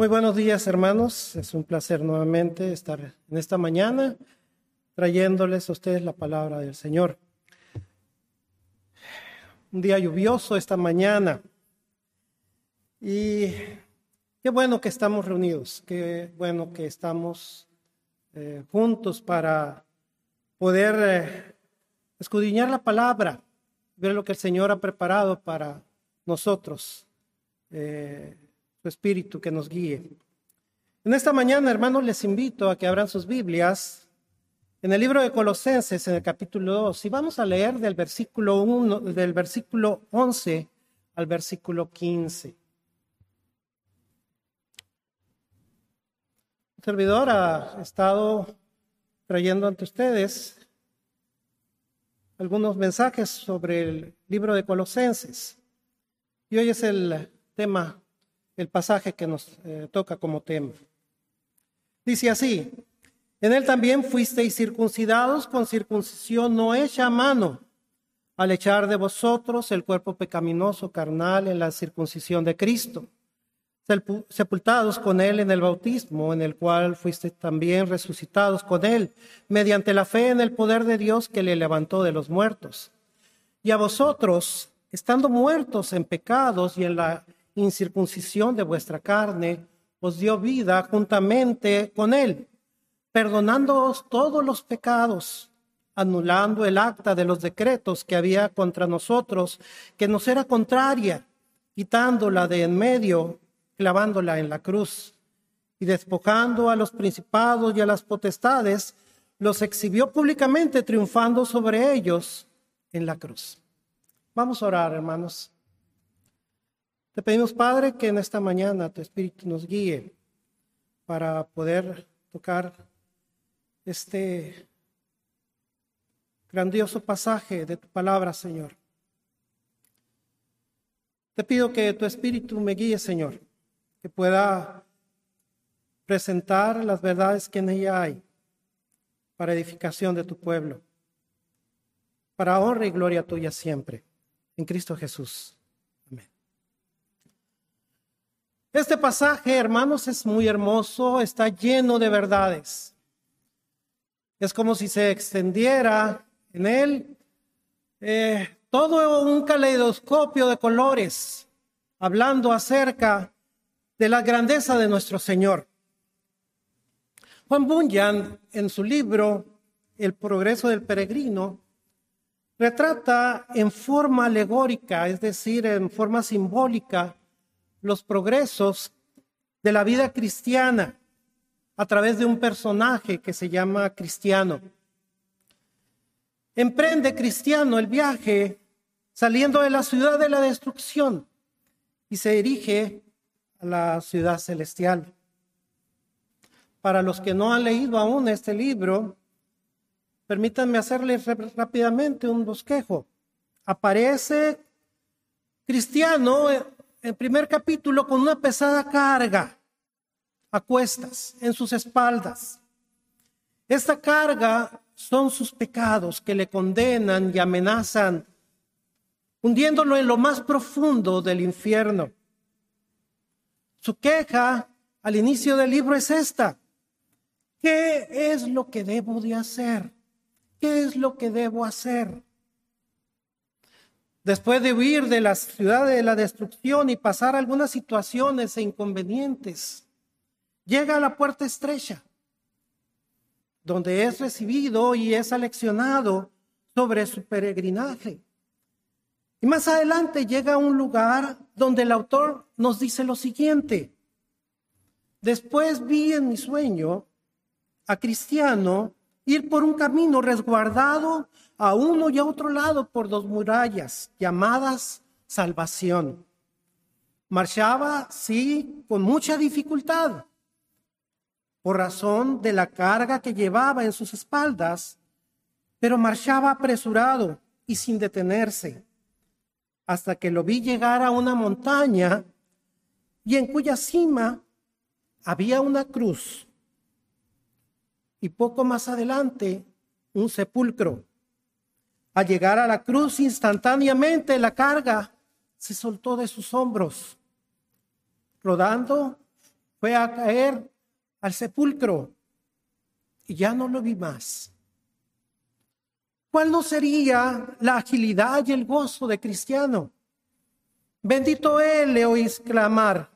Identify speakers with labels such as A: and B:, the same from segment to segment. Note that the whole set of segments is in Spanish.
A: Muy buenos días, hermanos. Es un placer nuevamente estar en esta mañana trayéndoles a ustedes la palabra del Señor. Un día lluvioso esta mañana. Y qué bueno que estamos reunidos, qué bueno que estamos eh, juntos para poder eh, escudriñar la palabra, ver lo que el Señor ha preparado para nosotros. Eh, su Espíritu que nos guíe. En esta mañana, hermanos, les invito a que abran sus Biblias en el libro de Colosenses, en el capítulo 2, y vamos a leer del versículo 1, del versículo 11 al versículo 15. El servidor ha estado trayendo ante ustedes algunos mensajes sobre el libro de Colosenses. Y hoy es el tema el pasaje que nos eh, toca como tema. Dice así, en él también fuisteis circuncidados con circuncisión no hecha a mano, al echar de vosotros el cuerpo pecaminoso carnal en la circuncisión de Cristo, sepultados con él en el bautismo, en el cual fuisteis también resucitados con él, mediante la fe en el poder de Dios que le levantó de los muertos. Y a vosotros, estando muertos en pecados y en la incircuncisión de vuestra carne, os dio vida juntamente con él, perdonándoos todos los pecados, anulando el acta de los decretos que había contra nosotros, que nos era contraria, quitándola de en medio, clavándola en la cruz, y despojando a los principados y a las potestades, los exhibió públicamente, triunfando sobre ellos en la cruz. Vamos a orar, hermanos. Te pedimos, Padre, que en esta mañana tu Espíritu nos guíe para poder tocar este grandioso pasaje de tu palabra, Señor. Te pido que tu Espíritu me guíe, Señor, que pueda presentar las verdades que en ella hay para edificación de tu pueblo, para honra y gloria tuya siempre. En Cristo Jesús. Este pasaje, hermanos, es muy hermoso, está lleno de verdades. Es como si se extendiera en él eh, todo un caleidoscopio de colores, hablando acerca de la grandeza de nuestro Señor. Juan Bunyan, en su libro El progreso del peregrino, retrata en forma alegórica, es decir, en forma simbólica, los progresos de la vida cristiana a través de un personaje que se llama Cristiano. Emprende Cristiano el viaje saliendo de la ciudad de la destrucción y se dirige a la ciudad celestial. Para los que no han leído aún este libro, permítanme hacerles rápidamente un bosquejo. Aparece Cristiano el primer capítulo con una pesada carga a cuestas en sus espaldas. Esta carga son sus pecados que le condenan y amenazan, hundiéndolo en lo más profundo del infierno. Su queja al inicio del libro es esta. ¿Qué es lo que debo de hacer? ¿Qué es lo que debo hacer? Después de huir de la ciudad de la destrucción y pasar algunas situaciones e inconvenientes, llega a la puerta estrecha, donde es recibido y es aleccionado sobre su peregrinaje. Y más adelante llega a un lugar donde el autor nos dice lo siguiente. Después vi en mi sueño a Cristiano ir por un camino resguardado a uno y a otro lado por dos murallas llamadas salvación. Marchaba, sí, con mucha dificultad, por razón de la carga que llevaba en sus espaldas, pero marchaba apresurado y sin detenerse, hasta que lo vi llegar a una montaña y en cuya cima había una cruz y poco más adelante un sepulcro. Al llegar a la cruz, instantáneamente la carga se soltó de sus hombros. Rodando, fue a caer al sepulcro y ya no lo vi más. ¿Cuál no sería la agilidad y el gozo de cristiano? Bendito él, le oís clamar,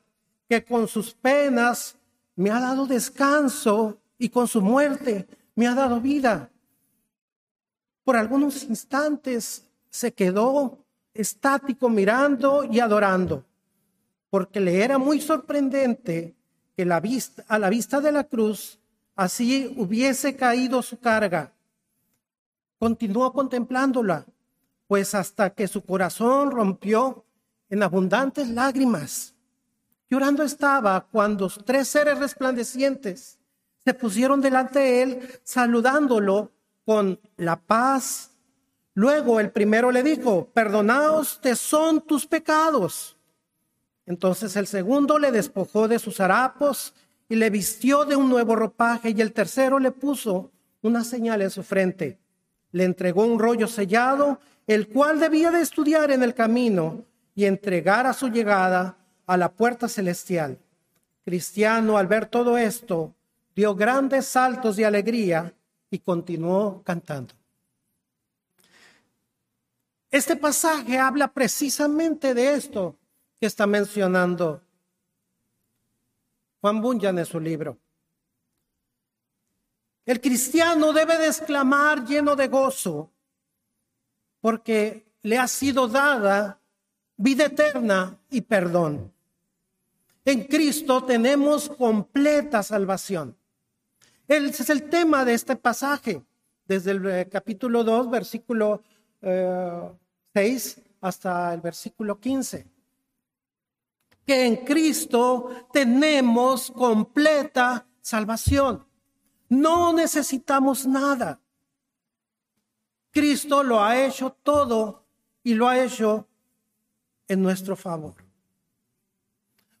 A: que con sus penas me ha dado descanso y con su muerte me ha dado vida. Por algunos instantes se quedó estático mirando y adorando, porque le era muy sorprendente que la vista, a la vista de la cruz así hubiese caído su carga. Continuó contemplándola, pues hasta que su corazón rompió en abundantes lágrimas. Llorando estaba cuando tres seres resplandecientes se pusieron delante de él, saludándolo con la paz. Luego el primero le dijo, perdonaos te son tus pecados. Entonces el segundo le despojó de sus harapos y le vistió de un nuevo ropaje y el tercero le puso una señal en su frente. Le entregó un rollo sellado, el cual debía de estudiar en el camino y entregar a su llegada a la puerta celestial. Cristiano, al ver todo esto, dio grandes saltos de alegría y continuó cantando. Este pasaje habla precisamente de esto que está mencionando Juan Bunyan en su libro. El cristiano debe de exclamar lleno de gozo porque le ha sido dada vida eterna y perdón. En Cristo tenemos completa salvación. Ese es el tema de este pasaje, desde el eh, capítulo 2, versículo 6 eh, hasta el versículo 15. Que en Cristo tenemos completa salvación. No necesitamos nada. Cristo lo ha hecho todo y lo ha hecho en nuestro favor.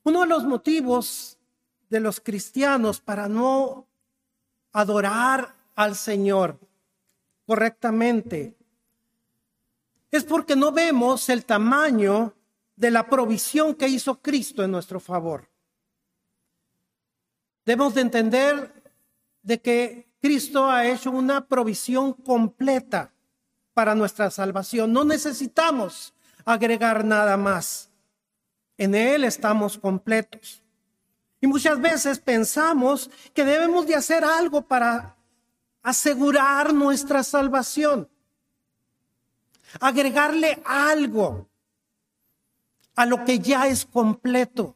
A: Uno de los motivos de los cristianos para no adorar al Señor correctamente es porque no vemos el tamaño de la provisión que hizo Cristo en nuestro favor. Debemos de entender de que Cristo ha hecho una provisión completa para nuestra salvación. No necesitamos agregar nada más. En Él estamos completos. Y muchas veces pensamos que debemos de hacer algo para asegurar nuestra salvación. Agregarle algo a lo que ya es completo.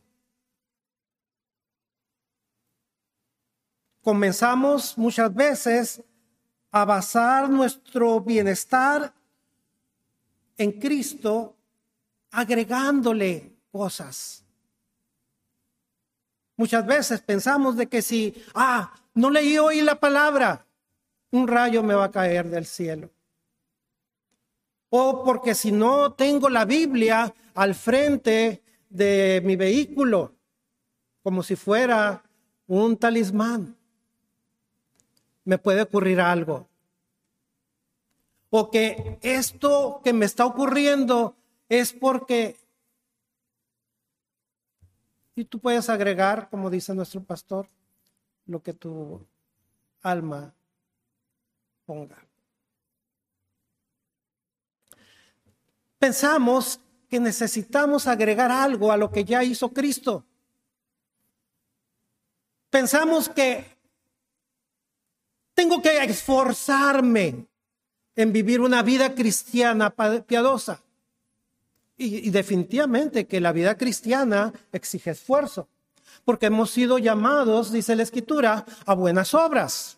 A: Comenzamos muchas veces a basar nuestro bienestar en Cristo agregándole cosas. Muchas veces pensamos de que si, ah, no leí hoy la palabra, un rayo me va a caer del cielo. O porque si no tengo la Biblia al frente de mi vehículo, como si fuera un talismán, me puede ocurrir algo. O que esto que me está ocurriendo es porque... Y tú puedes agregar, como dice nuestro pastor, lo que tu alma ponga. Pensamos que necesitamos agregar algo a lo que ya hizo Cristo. Pensamos que tengo que esforzarme en vivir una vida cristiana piadosa. Y, definitivamente que la vida cristiana exige esfuerzo, porque hemos sido llamados, dice la escritura, a buenas obras.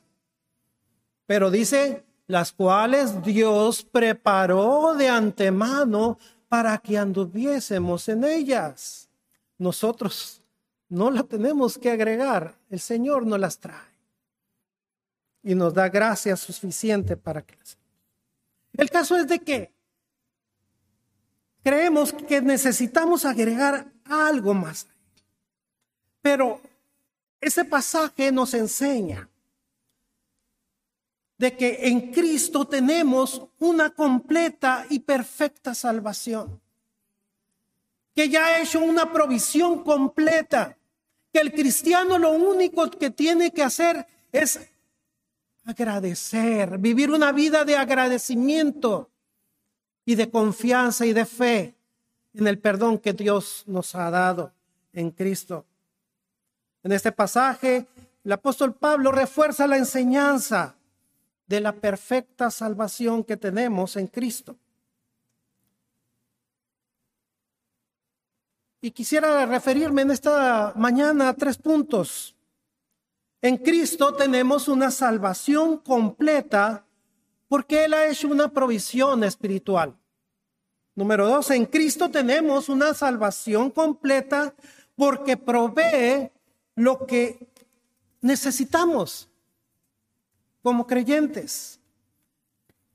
A: Pero dice, las cuales Dios preparó de antemano para que anduviésemos en ellas. Nosotros no la tenemos que agregar, el Señor nos las trae y nos da gracia suficiente para que las el caso es de que creemos que necesitamos agregar algo más. Pero ese pasaje nos enseña de que en Cristo tenemos una completa y perfecta salvación. Que ya ha hecho una provisión completa. que el cristiano lo único que tiene que hacer es agradecer, vivir una vida de agradecimiento y de confianza y de fe en el perdón que Dios nos ha dado en Cristo. En este pasaje, el apóstol Pablo refuerza la enseñanza de la perfecta salvación que tenemos en Cristo. Y quisiera referirme en esta mañana a tres puntos. En Cristo tenemos una salvación completa porque Él ha hecho una provisión espiritual. Número dos, en Cristo tenemos una salvación completa porque provee lo que necesitamos como creyentes.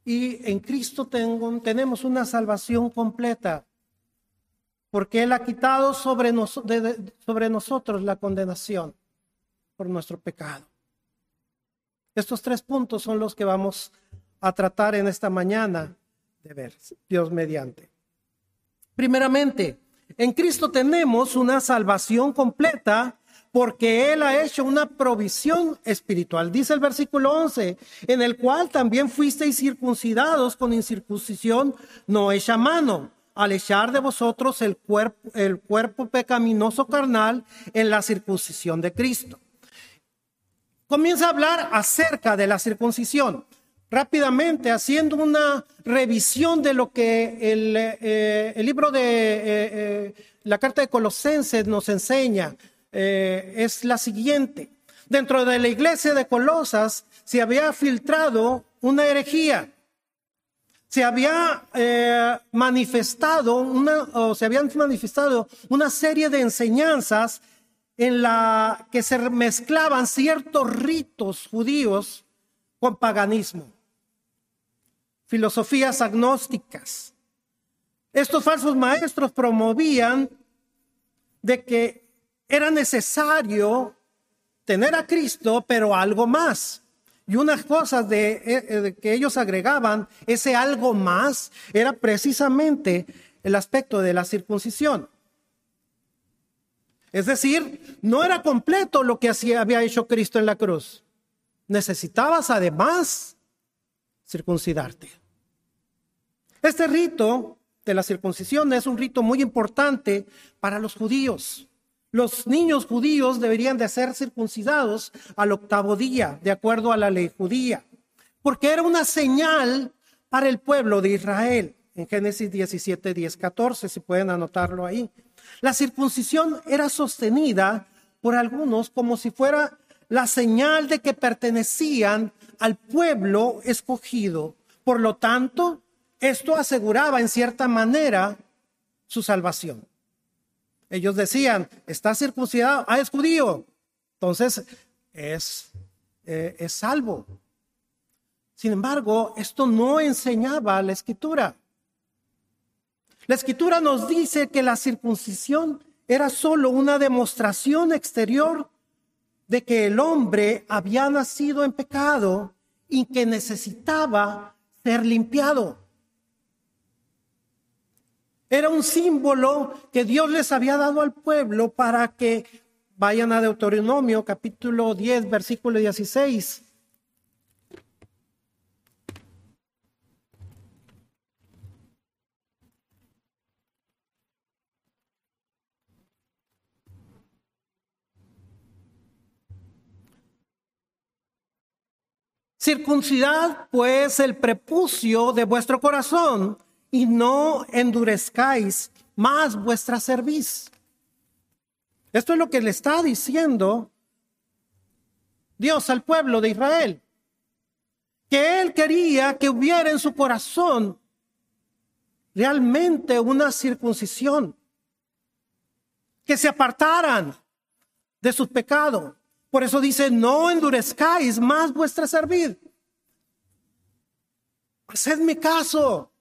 A: Y en Cristo tengo, tenemos una salvación completa porque Él ha quitado sobre, sobre nosotros la condenación por nuestro pecado. Estos tres puntos son los que vamos a tratar en esta mañana de ver, Dios mediante. Primeramente, en Cristo tenemos una salvación completa porque Él ha hecho una provisión espiritual. Dice el versículo 11, en el cual también fuisteis circuncidados con incircuncisión no hecha mano al echar de vosotros el cuerpo, el cuerpo pecaminoso carnal en la circuncisión de Cristo. Comienza a hablar acerca de la circuncisión, rápidamente haciendo una revisión de lo que el, eh, libro de eh, eh, la carta de Colosenses nos enseña. es la siguiente. Dentro de la iglesia de Colosas se había filtrado una herejía se había manifestado una, o se habían manifestado una serie de enseñanzas en la que se mezclaban ciertos ritos judíos con paganismo, filosofías agnósticas. Estos falsos maestros promovían de que era necesario tener a Cristo, pero algo más. Y unas cosas de, eh, que ellos agregaban, ese algo más, era precisamente el aspecto de la circuncisión. Es decir, no era completo lo que había hecho Cristo en la cruz. Necesitabas además circuncidarte. Este rito de la circuncisión es un rito muy importante para los judíos. Los niños judíos deberían de ser circuncidados al octavo día, de acuerdo a la ley judía, porque era una señal para el pueblo de Israel. En Génesis 17, 10, 14, si pueden anotarlo ahí. La circuncisión era sostenida por algunos como si fuera la señal de que pertenecían al pueblo escogido. Por lo tanto, esto aseguraba en cierta manera su salvación. Ellos decían, está circuncidado, ah, es judío. Entonces, es, eh, es salvo. Sin embargo, esto no enseñaba la escritura. La escritura nos dice que la circuncisión era solo una demostración exterior de que el hombre había nacido en pecado y que necesitaba ser limpiado. Era un símbolo que Dios les había dado al pueblo para que vayan a Deuteronomio capítulo 10, versículo 16. Circuncidad pues el prepucio de vuestro corazón y no endurezcáis más vuestra cerviz. Esto es lo que le está diciendo Dios al pueblo de Israel. Que él quería que hubiera en su corazón realmente una circuncisión. Que se apartaran de sus pecados. Por eso dice, no endurezcáis más vuestra cerviz. Hacedme caso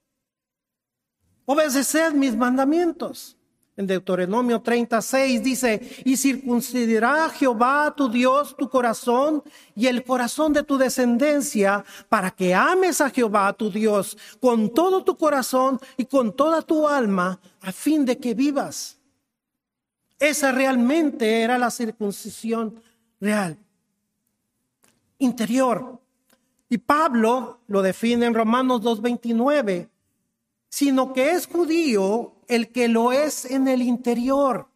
A: obedeced mis mandamientos. En Deuteronomio 36 dice, y circuncidará Jehová tu Dios tu corazón y el corazón de tu descendencia para que ames a Jehová tu Dios con todo tu corazón y con toda tu alma a fin de que vivas. Esa realmente era la circuncisión real, interior. Y Pablo lo define en Romanos 2.29, sino que es judío el que lo es en el interior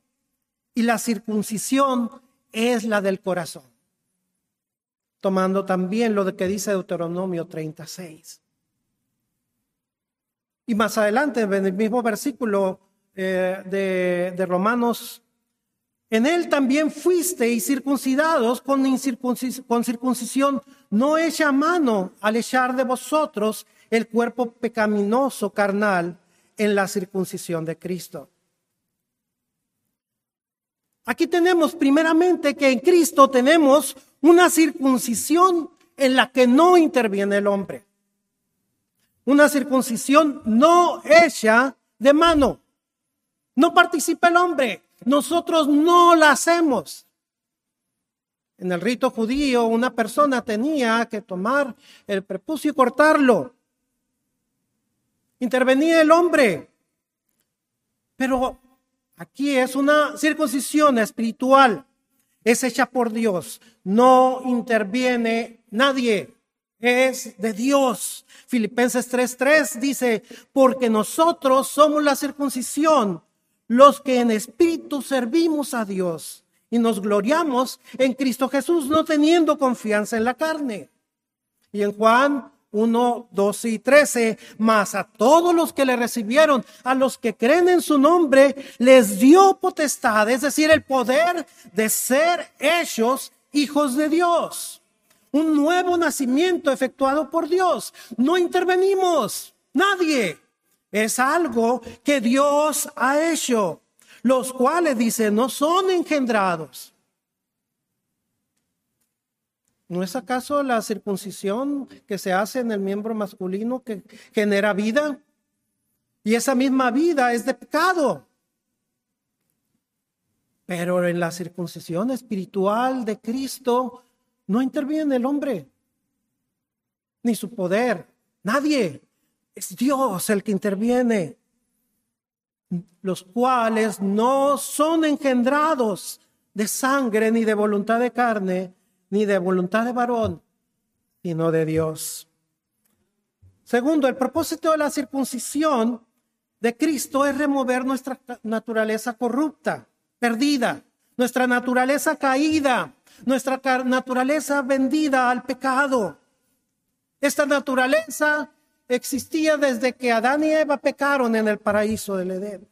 A: y la circuncisión es la del corazón. Tomando también lo que dice Deuteronomio 36. Y más adelante, en el mismo versículo eh, de, de Romanos en él también fuisteis circuncidados con, con circuncisión no hecha mano al echar de vosotros el cuerpo pecaminoso carnal en la circuncisión de Cristo. Aquí tenemos primeramente que en Cristo tenemos una circuncisión en la que no interviene el hombre. Una circuncisión no hecha de mano. No participa el hombre. Nosotros no la hacemos. En el rito judío, una persona tenía que tomar el prepucio y cortarlo. Intervenía el hombre. Pero aquí es una circuncisión espiritual. Es hecha por Dios. No interviene nadie. Es de Dios. Filipenses 3:3 dice, porque nosotros somos la circuncisión los que en espíritu servimos a Dios y nos gloriamos en Cristo Jesús, no teniendo confianza en la carne. Y en Juan 1, 12 y 13, más a todos los que le recibieron, a los que creen en su nombre, les dio potestad, es decir, el poder de ser hechos hijos de Dios. Un nuevo nacimiento efectuado por Dios. No intervenimos, nadie. Es algo que Dios ha hecho, los cuales, dice, no son engendrados. ¿No es acaso la circuncisión que se hace en el miembro masculino que genera vida? Y esa misma vida es de pecado. Pero en la circuncisión espiritual de Cristo no interviene el hombre, ni su poder, nadie. Es Dios el que interviene, los cuales no son engendrados de sangre, ni de voluntad de carne, ni de voluntad de varón, sino de Dios. Segundo, el propósito de la circuncisión de Cristo es remover nuestra naturaleza corrupta, perdida, nuestra naturaleza caída, nuestra naturaleza vendida al pecado. Esta naturaleza existía desde que Adán y Eva pecaron en el paraíso del Edén.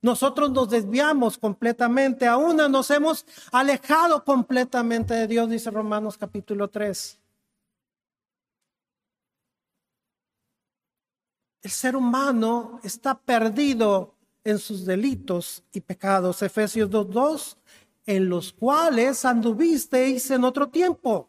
A: Nosotros nos desviamos completamente, aún nos hemos alejado completamente de Dios, dice Romanos capítulo 3. El ser humano está perdido en sus delitos y pecados, Efesios 2.2, en los cuales anduvisteis en otro tiempo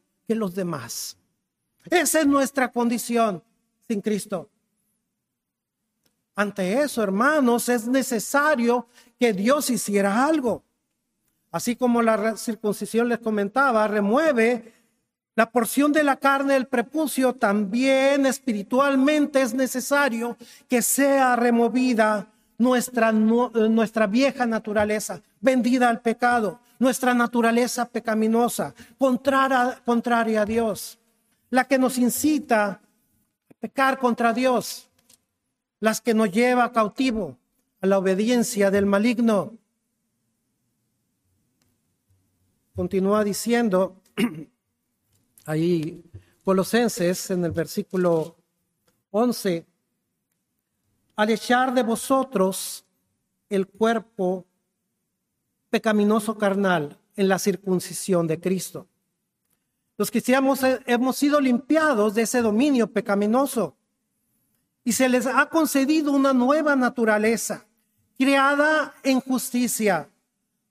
A: los demás. Esa es nuestra condición sin Cristo. Ante eso, hermanos, es necesario que Dios hiciera algo. Así como la circuncisión les comentaba, remueve la porción de la carne del prepucio, también espiritualmente es necesario que sea removida nuestra, nuestra vieja naturaleza, vendida al pecado, nuestra naturaleza pecaminosa, contraria, contraria a Dios, la que nos incita a pecar contra Dios, las que nos lleva cautivo a la obediencia del maligno. Continúa diciendo ahí Colosenses en el versículo 11, al echar de vosotros el cuerpo pecaminoso carnal en la circuncisión de Cristo. Los cristianos hemos sido limpiados de ese dominio pecaminoso y se les ha concedido una nueva naturaleza creada en justicia,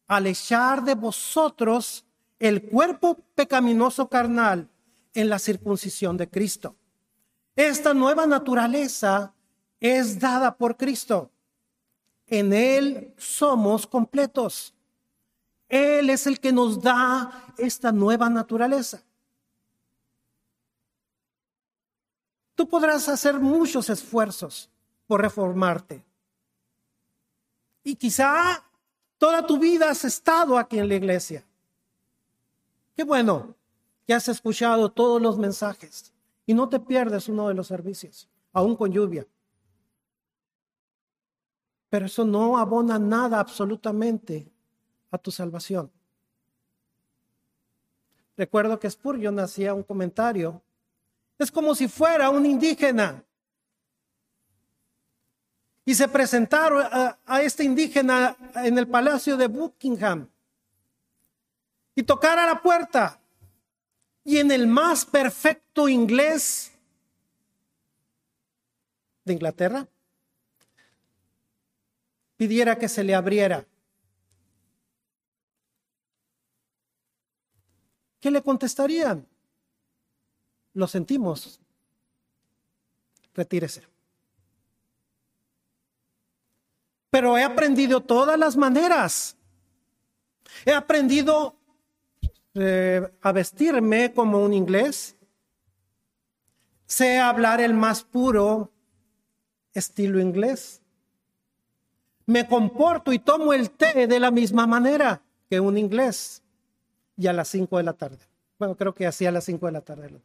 A: al echar de vosotros el cuerpo pecaminoso carnal en la circuncisión de Cristo. Esta nueva naturaleza es dada por Cristo. En Él somos completos. Él es el que nos da esta nueva naturaleza. Tú podrás hacer muchos esfuerzos por reformarte. Y quizá toda tu vida has estado aquí en la iglesia. Qué bueno que has escuchado todos los mensajes y no te pierdes uno de los servicios, aún con lluvia. Pero eso no abona nada absolutamente a tu salvación. Recuerdo que Spurgeon hacía un comentario. Es como si fuera un indígena. Y se presentaron a, a este indígena en el palacio de Buckingham. Y tocara la puerta. Y en el más perfecto inglés de Inglaterra, pidiera que se le abriera. ¿Qué le contestarían? Lo sentimos. Retírese. Pero he aprendido todas las maneras. He aprendido eh, a vestirme como un inglés. Sé hablar el más puro estilo inglés. Me comporto y tomo el té de la misma manera que un inglés y a las 5 de la tarde. Bueno, creo que así a las 5 de la tarde.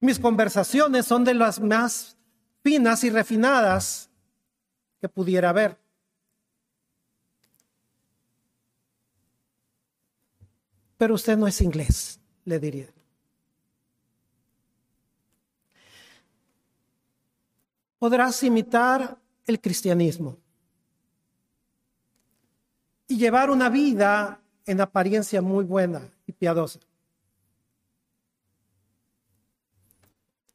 A: Mis conversaciones son de las más finas y refinadas que pudiera haber. Pero usted no es inglés, le diría. Podrás imitar el cristianismo y llevar una vida en apariencia muy buena y piadosa.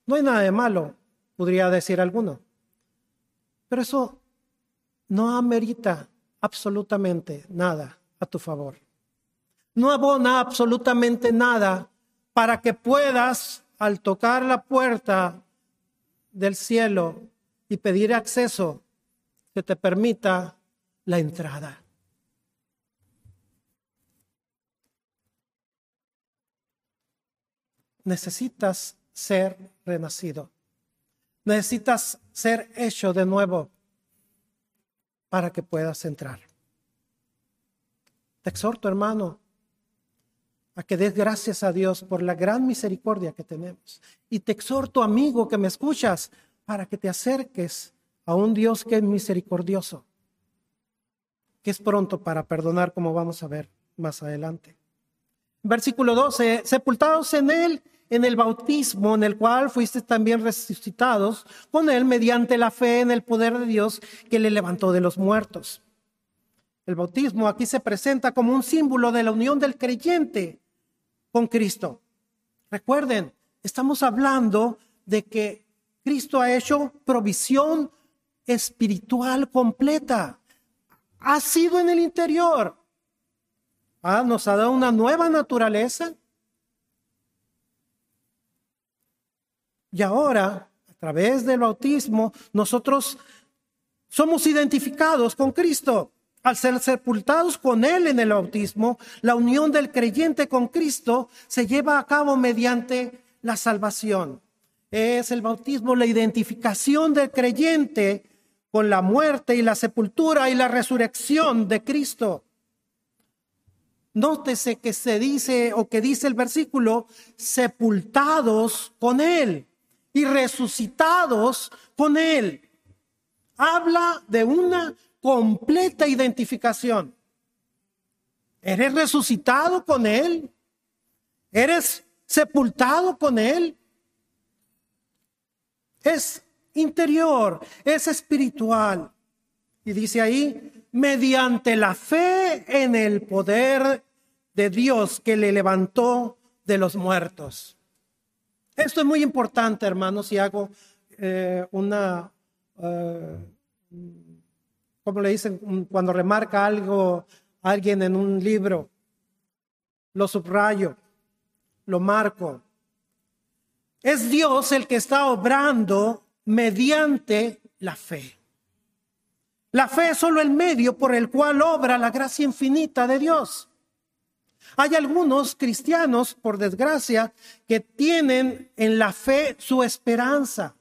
A: No hay nada de malo, podría decir alguno, pero eso no amerita absolutamente nada a tu favor. No abona absolutamente nada para que puedas, al tocar la puerta del cielo y pedir acceso, que te permita la entrada. Necesitas ser renacido. Necesitas ser hecho de nuevo para que puedas entrar. Te exhorto, hermano, a que des gracias a Dios por la gran misericordia que tenemos. Y te exhorto, amigo, que me escuchas, para que te acerques a un Dios que es misericordioso, que es pronto para perdonar, como vamos a ver más adelante. Versículo 12, sepultados en él en el bautismo en el cual fuiste también resucitados con él mediante la fe en el poder de Dios que le levantó de los muertos. El bautismo aquí se presenta como un símbolo de la unión del creyente con Cristo. Recuerden, estamos hablando de que Cristo ha hecho provisión espiritual completa. Ha sido en el interior. Ah, nos ha dado una nueva naturaleza Y ahora, a través del bautismo, nosotros somos identificados con Cristo. Al ser sepultados con Él en el bautismo, la unión del creyente con Cristo se lleva a cabo mediante la salvación. Es el bautismo la identificación del creyente con la muerte y la sepultura y la resurrección de Cristo. Nótese que se dice o que dice el versículo, sepultados con Él y resucitados con Él. Habla de una completa identificación. ¿Eres resucitado con Él? ¿Eres sepultado con Él? Es interior, es espiritual. Y dice ahí, mediante la fe en el poder de Dios que le levantó de los muertos. Esto es muy importante, hermanos, y hago eh, una, eh, como le dicen cuando remarca algo alguien en un libro, lo subrayo, lo marco. Es Dios el que está obrando mediante la fe. La fe es solo el medio por el cual obra la gracia infinita de Dios. Hay algunos cristianos, por desgracia, que tienen en la fe su esperanza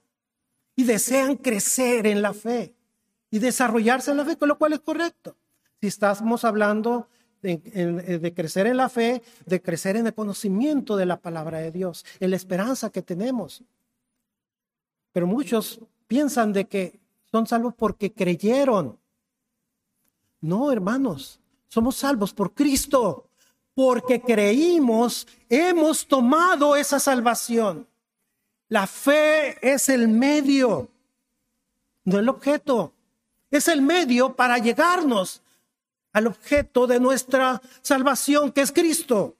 A: y desean crecer en la fe y desarrollarse en la fe, con lo cual es correcto. Si estamos hablando de, crecer en la fe, de crecer en el conocimiento de la palabra de Dios, en la esperanza que tenemos. Pero muchos piensan de que son salvos porque creyeron. No, hermanos, somos salvos por Cristo, porque creímos, hemos tomado esa salvación. La fe es el medio, no el objeto. Es el medio para llegarnos al objeto de nuestra salvación, que es Cristo.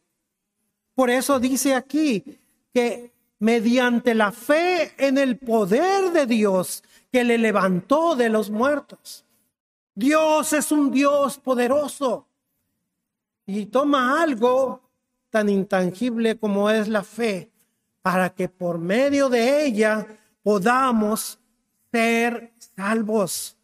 A: Por eso dice aquí que mediante la fe en el poder de Dios que le levantó de los muertos. Dios es un Dios poderoso y toma algo tan intangible como es la fe para que por medio de ella podamos ser salvos.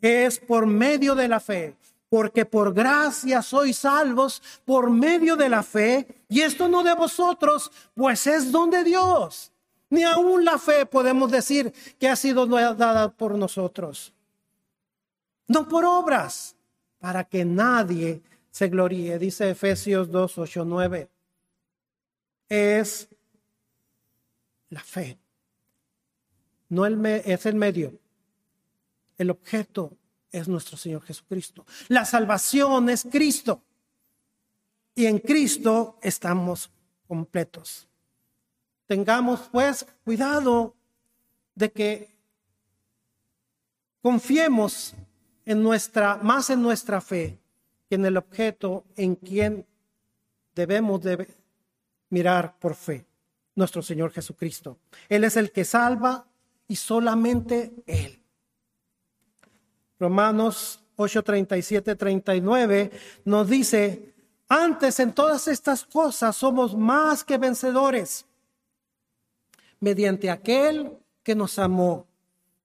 A: Es por medio de la fe, porque por gracia sois salvos por medio de la fe, y esto no de vosotros, pues es don de Dios. Ni aún la fe podemos decir que ha sido dada por nosotros. No por obras, para que nadie se gloríe, dice Efesios 2, 8, 9. Es la fe. No el es el medio. El objeto es nuestro Señor Jesucristo. La salvación es Cristo. Y en Cristo estamos completos. Tengamos pues cuidado de que confiemos en nuestra más en nuestra fe en el objeto en quien debemos de mirar por fe nuestro Señor Jesucristo. Él es el que salva y solamente Él. Romanos 8, 37, 39 nos dice, antes en todas estas cosas somos más que vencedores mediante aquel que nos amó,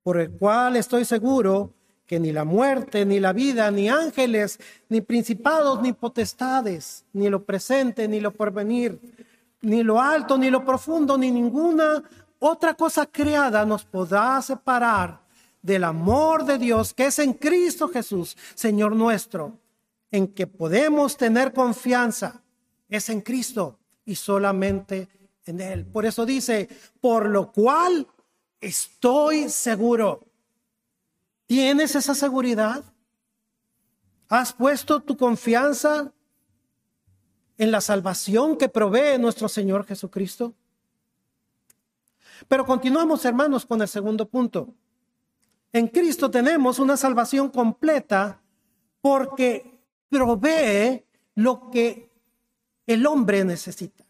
A: por el cual estoy seguro que ni la muerte, ni la vida, ni ángeles, ni principados, ni potestades, ni lo presente, ni lo porvenir, ni lo alto, ni lo profundo, ni ninguna otra cosa creada nos podrá separar del amor de Dios que es en Cristo Jesús, Señor nuestro, en que podemos tener confianza, es en Cristo y solamente en Él. Por eso dice, por lo cual estoy seguro. ¿Tienes esa seguridad? ¿Has puesto tu confianza en la salvación que provee nuestro Señor Jesucristo. Pero continuamos, hermanos, con el segundo punto. En Cristo tenemos una salvación completa porque provee lo que el hombre necesita,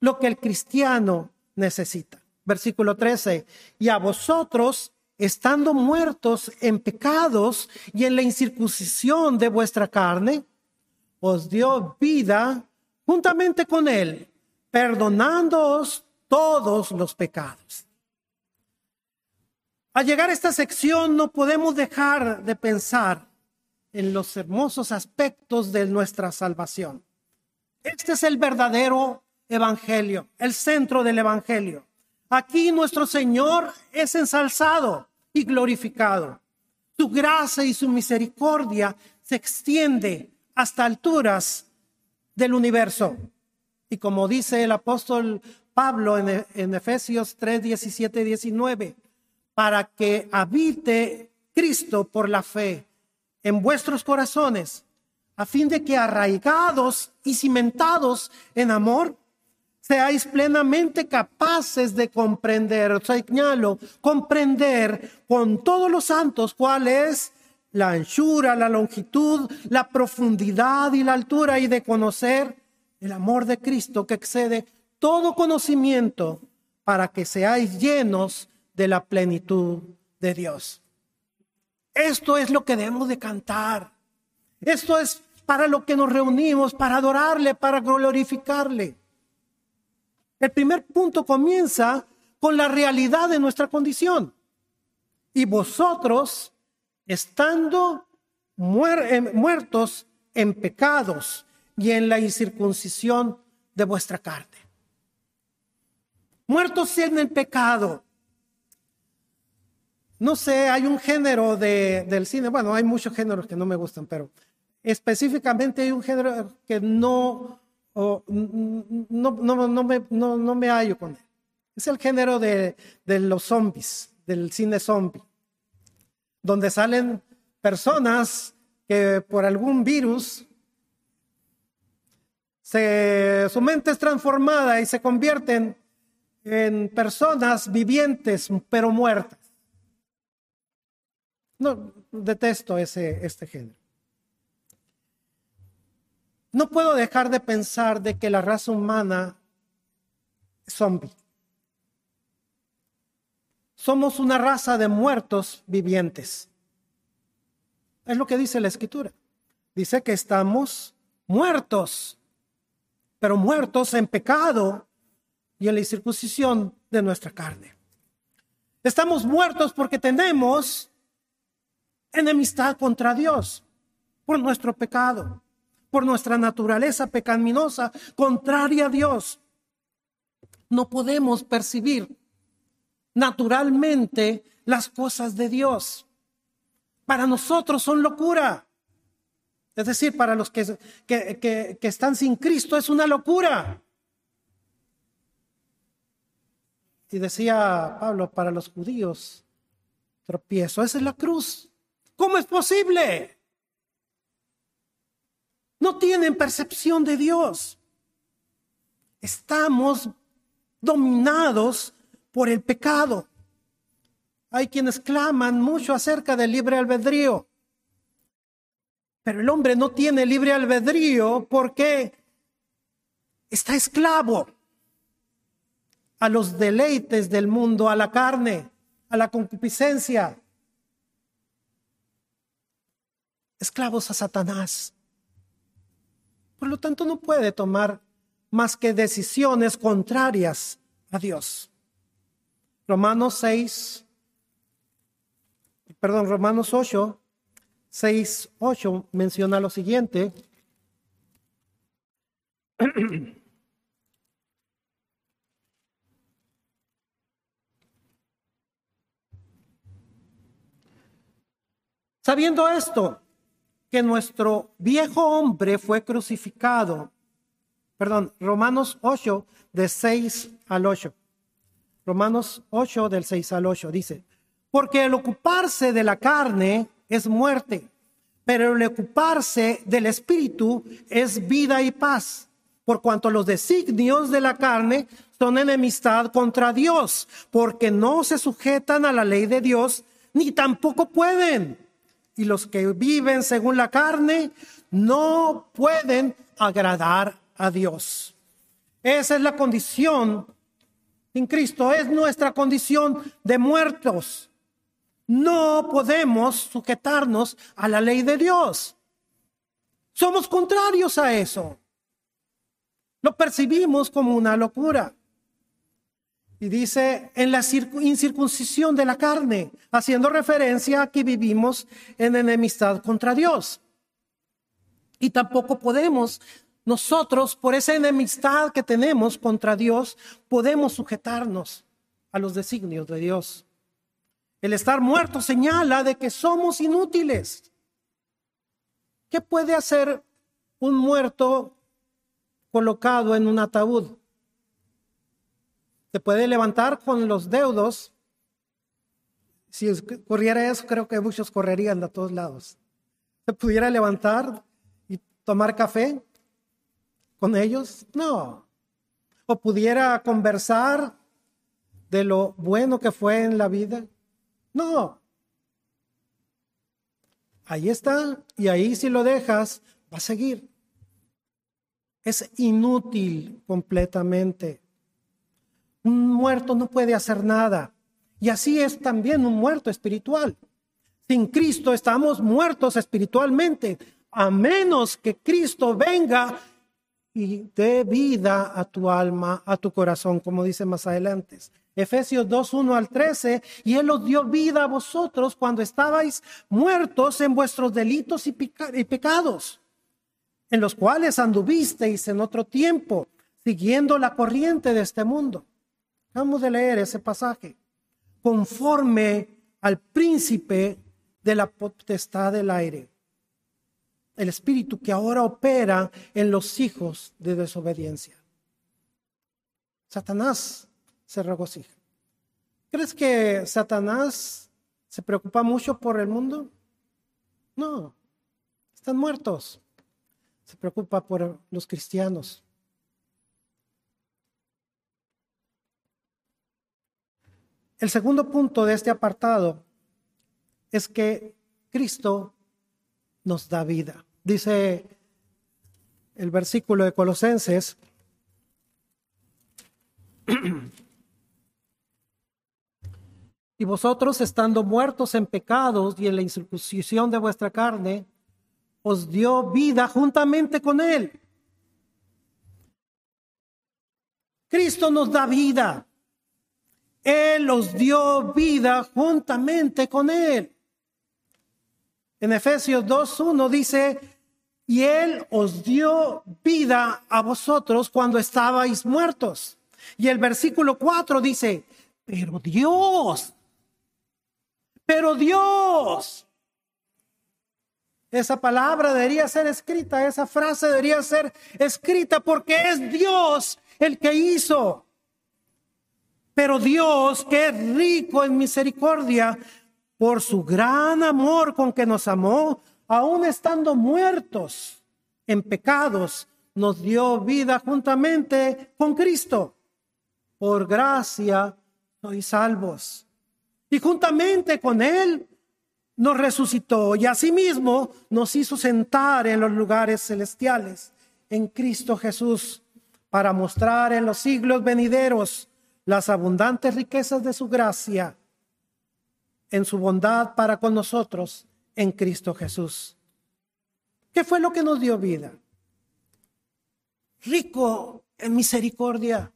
A: lo que el cristiano necesita. Versículo 13, y a vosotros, estando muertos en pecados y en la incircuncisión de vuestra carne, os dio vida juntamente con Él, perdonándoos todos los pecados. Al llegar a esta sección no podemos dejar de pensar en los hermosos aspectos de nuestra salvación. Este es el verdadero evangelio, el centro del evangelio. Aquí nuestro Señor es ensalzado y glorificado. Su gracia y su misericordia se extiende hasta alturas del universo. Y como dice el apóstol Pablo en, en Efesios 3, 17, 19, para que habite Cristo por la fe en vuestros corazones, a fin de que arraigados y cimentados en amor, seáis plenamente capaces de comprender, señalo, comprender con todos los santos cuál es la anchura, la longitud, la profundidad y la altura y de conocer el amor de Cristo que excede todo conocimiento para que seáis llenos de la plenitud de Dios. Esto es lo que debemos de cantar. Esto es para lo que nos reunimos, para adorarle, para glorificarle. El primer punto comienza con la realidad de nuestra condición. Y vosotros, estando muertos en pecados y en la incircuncisión de vuestra carne. Muertos en el pecado. No sé, hay un género de, del cine, bueno, hay muchos géneros que no me gustan, pero específicamente hay un género que no, no, no, me, no, me hallo con él. Es el género de, de los zombies, del cine zombie, donde salen personas que por algún virus se, su mente es transformada y se convierten en personas vivientes pero muertas. No, detesto ese, este género. No puedo dejar de pensar de que la raza humana es zombie. Somos una raza de muertos vivientes. Es lo que dice la escritura. Dice que estamos muertos, pero muertos en pecado y en la circuncisión de nuestra carne. Estamos muertos porque tenemos enemistad contra Dios por nuestro pecado, por nuestra naturaleza pecaminosa contraria a Dios. No podemos percibir naturalmente las cosas de Dios. Para nosotros son locura. Es decir, para los que, que, que están sin Cristo es una locura. Y decía Pablo, para los judíos, tropiezo, esa es la cruz. ¿Cómo es posible? No tienen percepción de Dios. Estamos dominados por el pecado. Hay quienes claman mucho acerca del libre albedrío. Pero el hombre no tiene libre albedrío porque está esclavo a los deleites del mundo, a la carne, a la concupiscencia. esclavos a Satanás. Por lo tanto, no puede tomar más que decisiones contrarias a Dios. Romanos 6, perdón, Romanos 8, 6, 8 menciona lo siguiente. Sabiendo esto, que nuestro viejo hombre fue crucificado. Perdón, Romanos 8, de 6 al 8. Romanos 8, del 6 al 8 dice, porque el ocuparse de la carne es muerte, pero el ocuparse del espíritu es vida y paz, por cuanto los designios de la carne son enemistad contra Dios, porque no se sujetan a la ley de Dios, ni tampoco pueden y los que viven según la carne no pueden agradar a Dios. Esa es la condición en Cristo, es nuestra condición de muertos. No podemos sujetarnos a la ley de Dios. Somos contrarios a eso. Lo percibimos como una locura. Y dice, en la incircuncisión de la carne, haciendo referencia a que vivimos en enemistad contra Dios. Y tampoco podemos, nosotros, por esa enemistad que tenemos contra Dios, podemos sujetarnos a los designios de Dios. El estar muerto señala de que somos inútiles. ¿Qué puede hacer un muerto colocado en un ataúd? Se puede levantar con los deudos. Si ocurriera eso, creo que muchos correrían de todos lados. Se pudiera levantar y tomar café con ellos. No. O pudiera conversar de lo bueno que fue en la vida. No. Ahí está. Y ahí si lo dejas, va a seguir. Es inútil completamente. Un muerto no puede hacer nada. Y así es también un muerto espiritual. Sin Cristo estamos muertos espiritualmente, a menos que Cristo venga y dé vida a tu alma, a tu corazón, como dice más adelante. Efesios 2, 1 al 13, y Él os dio vida a vosotros cuando estabais muertos en vuestros delitos y, y pecados, en los cuales anduvisteis en otro tiempo, siguiendo la corriente de este mundo. Vamos a leer ese pasaje. Conforme al príncipe de la potestad del aire, el espíritu que ahora opera en los hijos de desobediencia. Satanás se regocija. ¿Crees que Satanás se preocupa mucho por el mundo? No, están muertos. Se preocupa por los cristianos. El segundo punto de este apartado es que Cristo nos da vida. Dice el versículo de Colosenses Y vosotros, estando muertos en pecados y en la incircuncisión de vuestra carne, os dio vida juntamente con Él. Cristo nos da vida. Él os dio vida juntamente con Él. En Efesios 2.1 dice, y Él os dio vida a vosotros cuando estabais muertos. Y el versículo 4 dice, pero Dios pero Dios. Esa palabra debería ser escrita, esa frase debería ser escrita porque es Dios el que hizo. Pero Dios, que es rico en misericordia, por su gran amor con que nos amó, aun estando muertos en pecados, nos dio vida juntamente con Cristo. Por gracia sois salvos y juntamente con Él nos resucitó y asimismo nos hizo sentar en los lugares celestiales en Cristo Jesús para mostrar en los siglos venideros las abundantes riquezas de su gracia en su bondad para con nosotros en Cristo Jesús. ¿Qué fue lo que nos dio vida? Rico en misericordia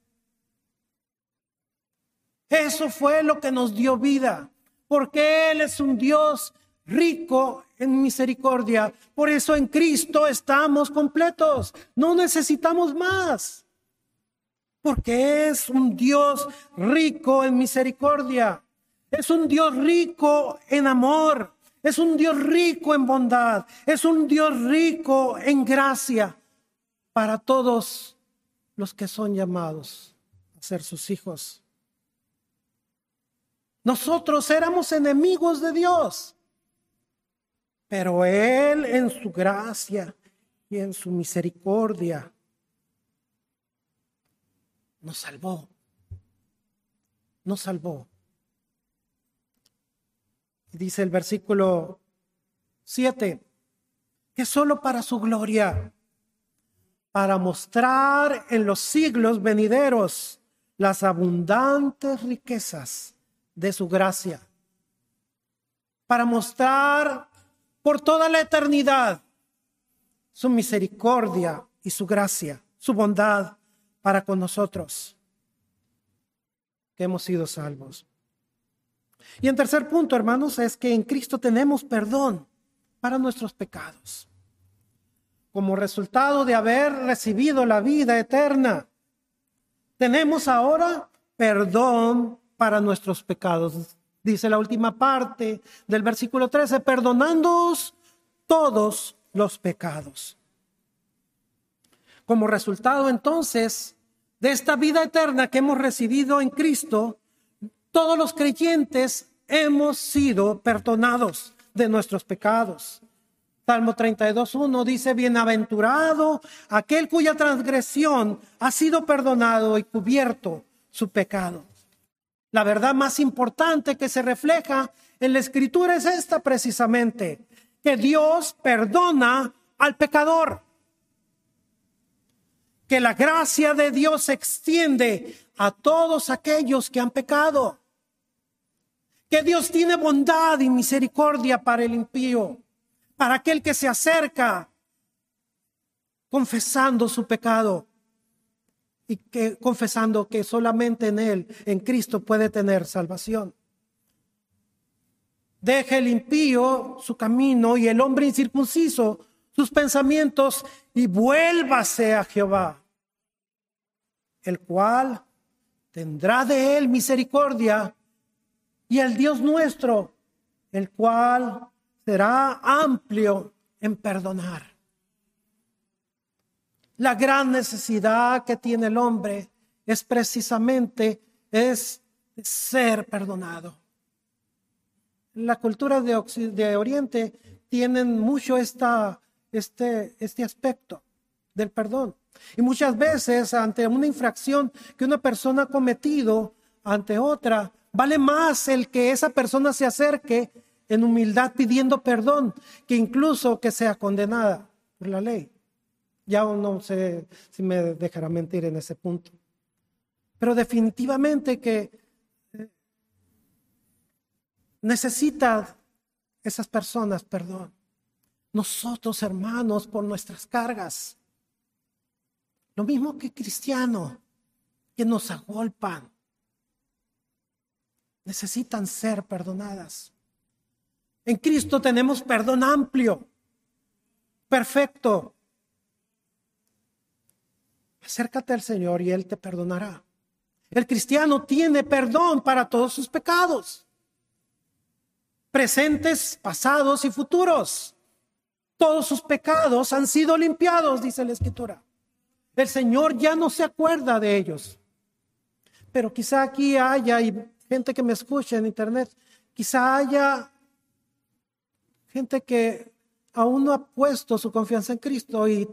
A: eso fue lo que nos dio vida, porque Él es un Dios rico en misericordia. Por eso en Cristo estamos completos, no necesitamos más, porque es un Dios rico en misericordia, es un Dios rico en amor, es un Dios rico en bondad, es un Dios rico en gracia para todos los que son llamados a ser sus hijos. Nosotros éramos enemigos de Dios, pero Él en su gracia y en su misericordia nos salvó. Nos salvó. Dice el versículo 7, que solo para su gloria, para mostrar en los siglos venideros las abundantes riquezas de su gracia, para mostrar por toda la eternidad su misericordia y su gracia, su bondad para con nosotros, que hemos sido salvos. Y en tercer punto, hermanos, es que en Cristo tenemos perdón para nuestros pecados. Como resultado de haber recibido la vida eterna, tenemos ahora perdón para nuestros pecados. Dice la última parte del versículo 13, perdonándoos todos los pecados. Como resultado entonces de esta vida eterna que hemos recibido en Cristo, todos los creyentes hemos sido perdonados de nuestros pecados. Salmo 32.1 dice, bienaventurado aquel cuya transgresión ha sido perdonado y cubierto su pecado. La verdad más importante que se refleja en la escritura es esta precisamente, que Dios perdona al pecador, que la gracia de Dios se extiende a todos aquellos que han pecado, que Dios tiene bondad y misericordia para el impío, para aquel que se acerca confesando su pecado y que confesando que solamente en él, en Cristo puede tener salvación. Deje el impío su camino y el hombre incircunciso sus pensamientos y vuélvase a Jehová, el cual tendrá de él misericordia y el Dios nuestro, el cual será amplio en perdonar. La gran necesidad que tiene el hombre es precisamente es ser perdonado. La cultura de, de Oriente tienen mucho esta, este, este aspecto del perdón. Y muchas veces ante una infracción que una persona ha cometido ante otra, vale más el que esa persona se acerque en humildad pidiendo perdón que incluso que sea condenada por la ley. Ya no sé si me dejará mentir en ese punto. Pero definitivamente que eh, necesita esas personas perdón. Nosotros, hermanos, por nuestras cargas. Lo mismo que cristianos que nos agolpan. Necesitan ser perdonadas. En Cristo tenemos perdón amplio, perfecto. Acércate al Señor y Él te perdonará. El cristiano tiene perdón para todos sus pecados, presentes, pasados y futuros. Todos sus pecados han sido limpiados, dice la Escritura. El Señor ya no se acuerda de ellos. Pero quizá aquí haya, y gente que me escucha en internet, quizá haya gente que aún no ha puesto su confianza en Cristo y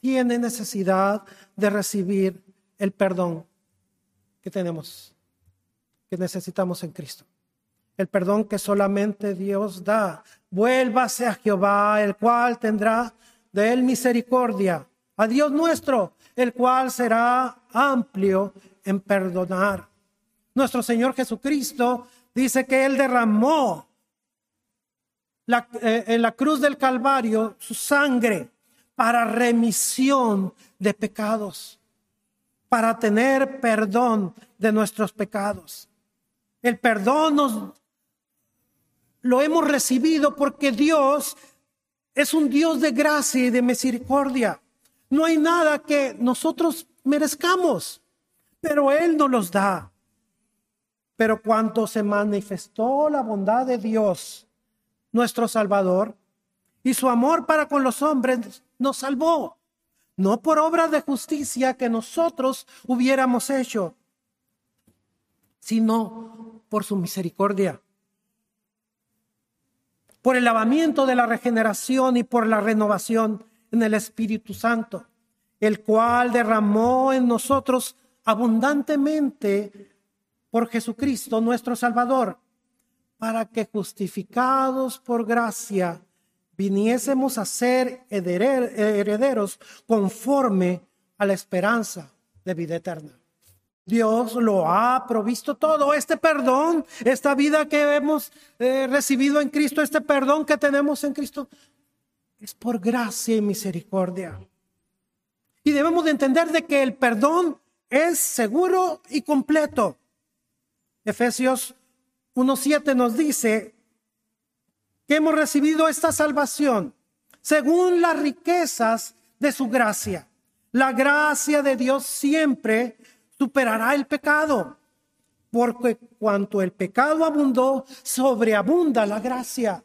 A: tiene necesidad de recibir el perdón que tenemos, que necesitamos en Cristo. El perdón que solamente Dios da. Vuélvase a Jehová, el cual tendrá de él misericordia. A Dios nuestro, el cual será amplio en perdonar. Nuestro Señor Jesucristo dice que Él derramó eh, en la cruz del Calvario su sangre para remisión de pecados, para tener perdón de nuestros pecados. El perdón nos lo hemos recibido porque Dios es un Dios de gracia y de misericordia. No hay nada que nosotros merezcamos, pero Él nos los da. Pero cuando se manifestó la bondad de Dios, nuestro Salvador, y su amor para con los hombres nos salvó, no por obra de justicia que nosotros hubiéramos hecho, sino por su misericordia, por el lavamiento de la regeneración y por la renovación en el Espíritu Santo, el cual derramó en nosotros abundantemente por Jesucristo nuestro Salvador, para que justificados por gracia viniésemos a ser herederos conforme a la esperanza de vida eterna. Dios lo ha provisto todo, este perdón, esta vida que hemos eh, recibido en Cristo, este perdón que tenemos en Cristo, es por gracia y misericordia. Y debemos de entender de que el perdón es seguro y completo. Efesios 1.7 nos dice, que hemos recibido esta salvación según las riquezas de su gracia. La gracia de Dios siempre superará el pecado, porque cuanto el pecado abundó, sobreabunda la gracia.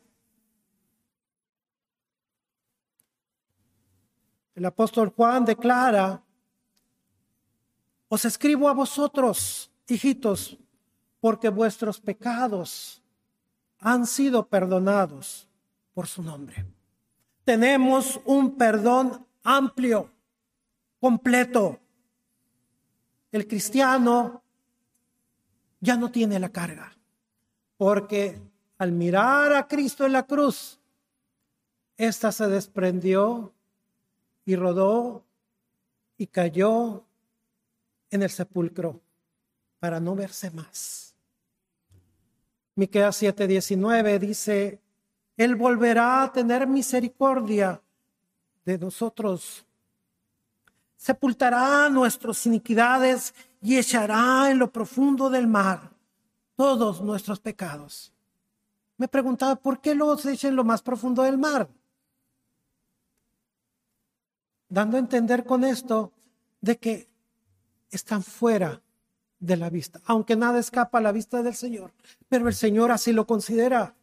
A: El apóstol Juan declara, os escribo a vosotros, hijitos, porque vuestros pecados han sido perdonados por su nombre. Tenemos un perdón amplio, completo. El cristiano ya no tiene la carga, porque al mirar a Cristo en la cruz, ésta se desprendió y rodó y cayó en el sepulcro para no verse más. Miqueas 7:19 dice, Él volverá a tener misericordia de nosotros. Sepultará nuestras iniquidades y echará en lo profundo del mar todos nuestros pecados. Me preguntaba, ¿por qué los echa en lo más profundo del mar? Dando a entender con esto de que están fuera de la vista, aunque nada escapa a la vista del Señor, pero el Señor así lo considera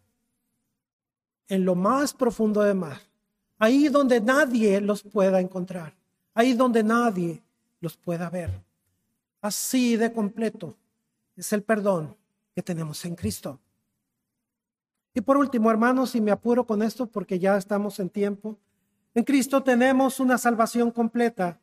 A: en lo más profundo del mar, ahí donde nadie los pueda encontrar, ahí donde nadie los pueda ver. Así de completo es el perdón que tenemos en Cristo. Y por último, hermanos, y me apuro con esto porque ya estamos en tiempo, en Cristo tenemos una salvación completa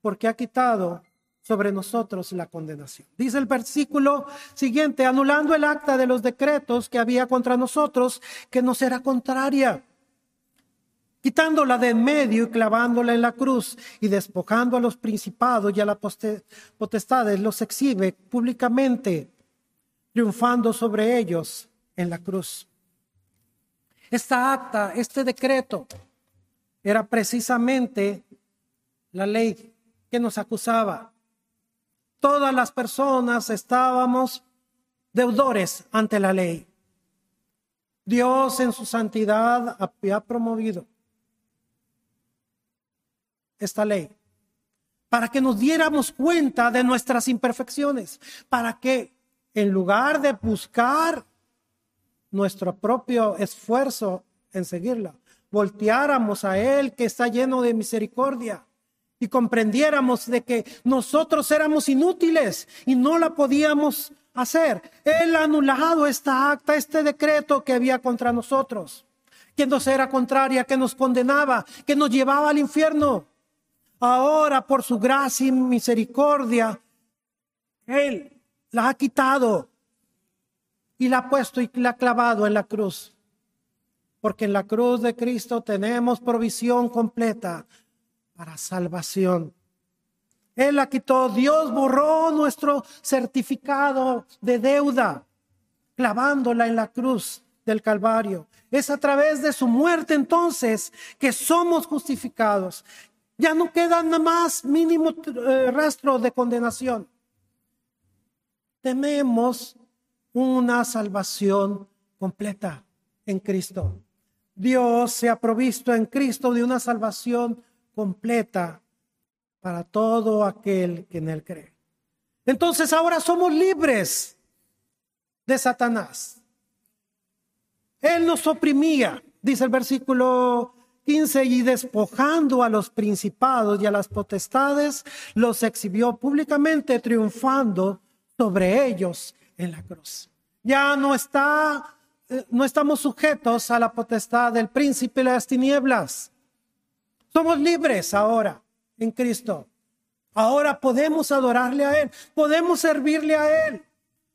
A: porque ha quitado sobre nosotros la condenación. Dice el versículo siguiente, anulando el acta de los decretos que había contra nosotros, que nos era contraria, quitándola de en medio y clavándola en la cruz y despojando a los principados y a las potestades, los exhibe públicamente, triunfando sobre ellos en la cruz. Esta acta, este decreto, era precisamente la ley que nos acusaba todas las personas estábamos deudores ante la ley. Dios en su santidad había promovido esta ley para que nos diéramos cuenta de nuestras imperfecciones, para que en lugar de buscar nuestro propio esfuerzo en seguirla, volteáramos a Él que está lleno de misericordia y comprendiéramos de que nosotros éramos inútiles y no la podíamos hacer. Él ha anulado esta acta, este decreto que había contra nosotros, que nos era contraria, que nos condenaba, que nos llevaba al infierno. Ahora, por su gracia y misericordia, Él la ha quitado y la ha puesto y la ha clavado en la cruz. Porque en la cruz de Cristo tenemos provisión completa para salvación. Él la quitó, Dios borró nuestro certificado de deuda, clavándola en la cruz del Calvario. Es a través de su muerte entonces que somos justificados. Ya no queda nada más mínimo eh, rastro de condenación. Tenemos una salvación completa en Cristo. Dios se ha provisto en Cristo de una salvación completa para todo aquel que en él cree. Entonces ahora somos libres de Satanás. Él nos oprimía, dice el versículo 15, y despojando a los principados y a las potestades, los exhibió públicamente, triunfando sobre ellos en la cruz. Ya no está, eh, no estamos sujetos a la potestad del príncipe de las tinieblas. Somos libres ahora en Cristo. Ahora podemos adorarle a Él, podemos servirle a Él.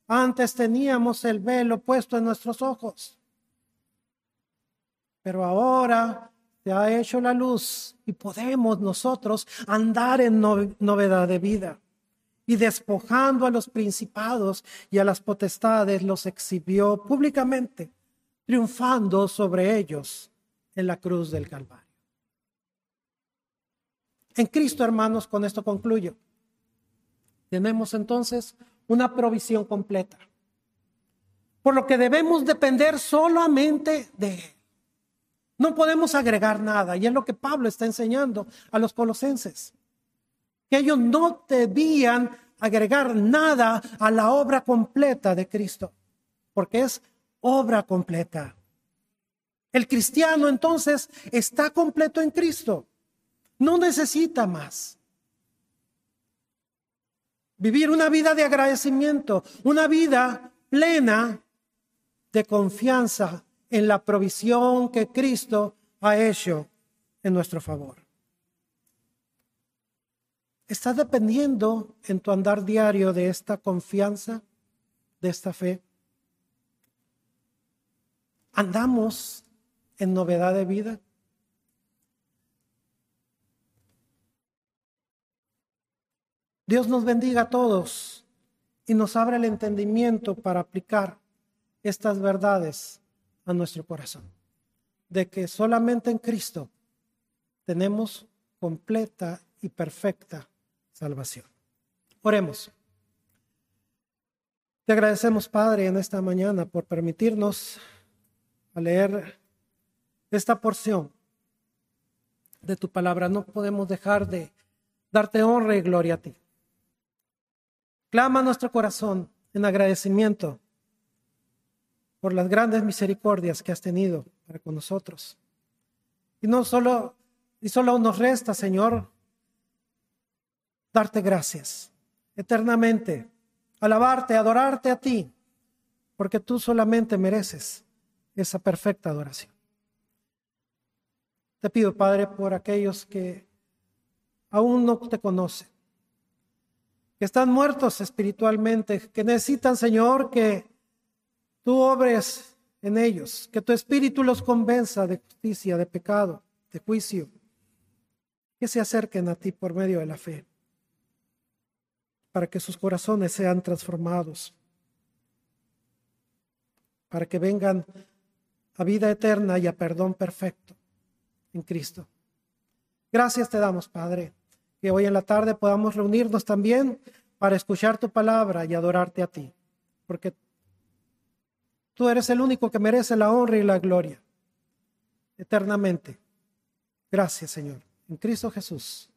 A: Antes teníamos el velo puesto en nuestros ojos. Pero ahora se ha hecho la luz y podemos nosotros andar en novedad de vida. Y despojando a los principados y a las potestades, los exhibió públicamente, triunfando sobre ellos en la cruz del Calvario. En Cristo, hermanos, con esto concluyo. Tenemos entonces una provisión completa. Por lo que debemos depender solamente de Él. No podemos agregar nada. Y es lo que Pablo está enseñando a los colosenses. Que ellos no debían agregar nada a la obra completa de Cristo. Porque es obra completa. El cristiano entonces está completo en Cristo. No necesita más. Vivir una vida de agradecimiento, una vida plena de confianza en la provisión que Cristo ha hecho en nuestro favor. ¿Estás dependiendo en tu andar diario de esta confianza, de esta fe? ¿Andamos en novedad de vida? Dios nos bendiga a todos y nos abra el entendimiento para aplicar estas verdades a nuestro corazón, de que solamente en Cristo tenemos completa y perfecta salvación. Oremos. Te agradecemos, Padre, en esta mañana por permitirnos leer esta porción de tu palabra. No podemos dejar de darte honra y gloria a ti. Clama nuestro corazón en agradecimiento por las grandes misericordias que has tenido para con nosotros. Y no solo, y solo nos resta, Señor, darte gracias eternamente, alabarte, adorarte a ti, porque tú solamente mereces esa perfecta adoración. Te pido, Padre, por aquellos que aún no te conocen, que están muertos espiritualmente, que necesitan, Señor, que tú obres en ellos, que tu espíritu los convenza de justicia, de pecado, de juicio, que se acerquen a ti por medio de la fe, para que sus corazones sean transformados, para que vengan a vida eterna y a perdón perfecto en Cristo. Gracias te damos, Padre, que hoy en la tarde podamos reunirnos también para escuchar tu palabra y adorarte a ti, porque tú eres el único que merece la honra y la gloria eternamente. Gracias, Señor. En Cristo Jesús.